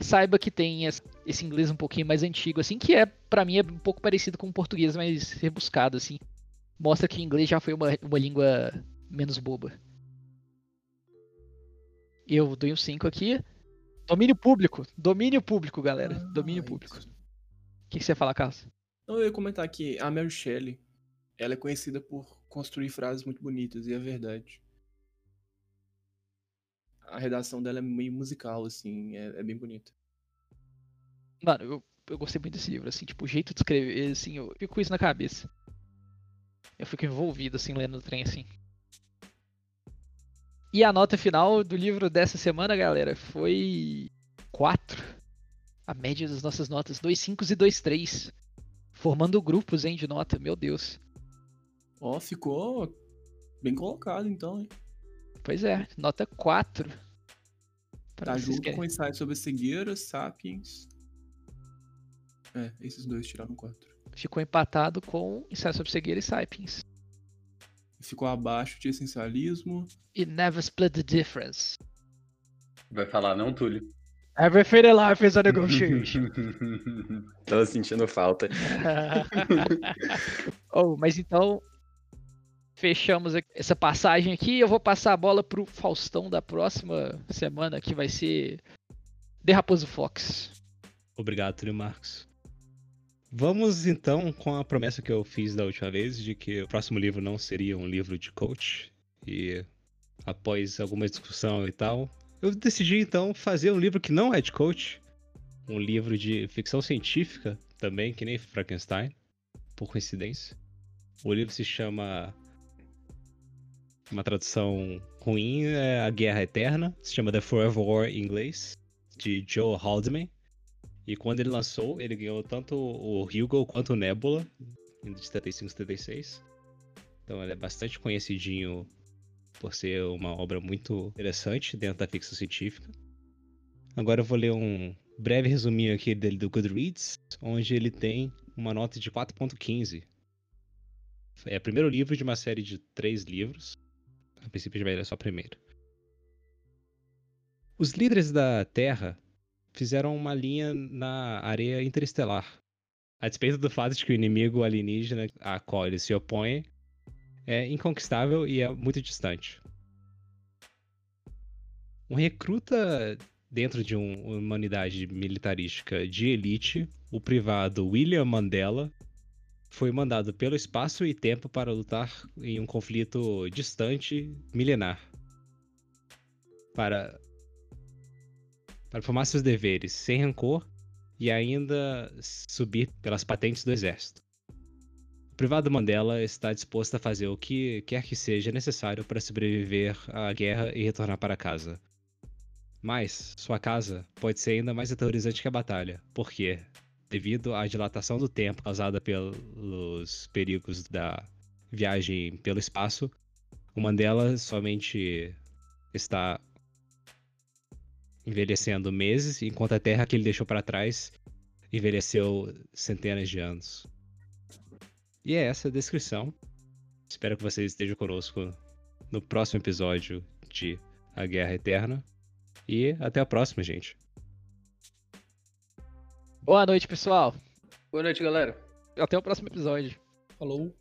saiba que tem esse inglês um pouquinho mais antigo assim, que é para mim é um pouco parecido com o português, mas rebuscado assim. Mostra que o inglês já foi uma, uma língua menos boba. Eu dou um 5 aqui. Domínio público. Domínio público, galera. Ah, Domínio público. O que, que você ia falar, Carlos? Não, eu ia comentar que a Mary Shelley, ela é conhecida por construir frases muito bonitas, e é verdade. A redação dela é meio musical, assim, é, é bem bonita. Mano, eu, eu gostei muito desse livro, assim, tipo, o jeito de escrever, assim, eu fico com isso na cabeça. Eu fico envolvido, assim, lendo o trem, assim. E a nota final do livro dessa semana, galera, foi 4. A média das nossas notas, 2 5 e 2 3. Formando grupos, hein, de nota, meu Deus. Ó, oh, ficou bem colocado então, hein? Pois é, nota 4. Tá junto querem. com o ensaio sobre cegueira, Sapiens. É, esses dois tiraram 4. Ficou empatado com ensaio sobre cegueira e Sapiens ficou abaixo de essencialismo. E never split the difference. Vai falar não, Túlio? Everything in life is a negotiation. Tava sentindo falta. oh, mas então fechamos essa passagem aqui. Eu vou passar a bola pro Faustão da próxima semana, que vai ser The Raposo Fox. Obrigado, Túlio Marcos. Vamos então com a promessa que eu fiz da última vez de que o próximo livro não seria um livro de coach. E após alguma discussão e tal, eu decidi então fazer um livro que não é de coach, um livro de ficção científica também, que nem Frankenstein, por coincidência. O livro se chama uma tradução ruim é A Guerra Eterna, se chama The Forever War em inglês, de Joe Haldeman. E quando ele lançou, ele ganhou tanto o Hugo quanto o Nebula, de 75 e 76. Então ele é bastante conhecidinho por ser uma obra muito interessante dentro da ficção científica. Agora eu vou ler um breve resuminho aqui dele do Goodreads, onde ele tem uma nota de 4.15. É o primeiro livro de uma série de três livros. A princípio, já é só o primeiro. Os líderes da Terra fizeram uma linha na areia interestelar. A despeito do fato de que o inimigo alienígena a qual eles se opõem é inconquistável e é muito distante. Um recruta dentro de um, uma unidade militarística de elite, o privado William Mandela, foi mandado pelo espaço e tempo para lutar em um conflito distante, milenar. Para, para formar seus deveres sem rancor e ainda subir pelas patentes do exército. O privado Mandela está disposto a fazer o que quer que seja necessário para sobreviver à guerra e retornar para casa. Mas sua casa pode ser ainda mais aterrorizante que a batalha, porque, devido à dilatação do tempo causada pelos perigos da viagem pelo espaço, o Mandela somente está envelhecendo meses, enquanto a Terra que ele deixou para trás envelheceu centenas de anos. E é essa a descrição. Espero que vocês estejam conosco no próximo episódio de A Guerra Eterna. E até a próxima, gente. Boa noite, pessoal. Boa noite, galera. Até o próximo episódio. Falou.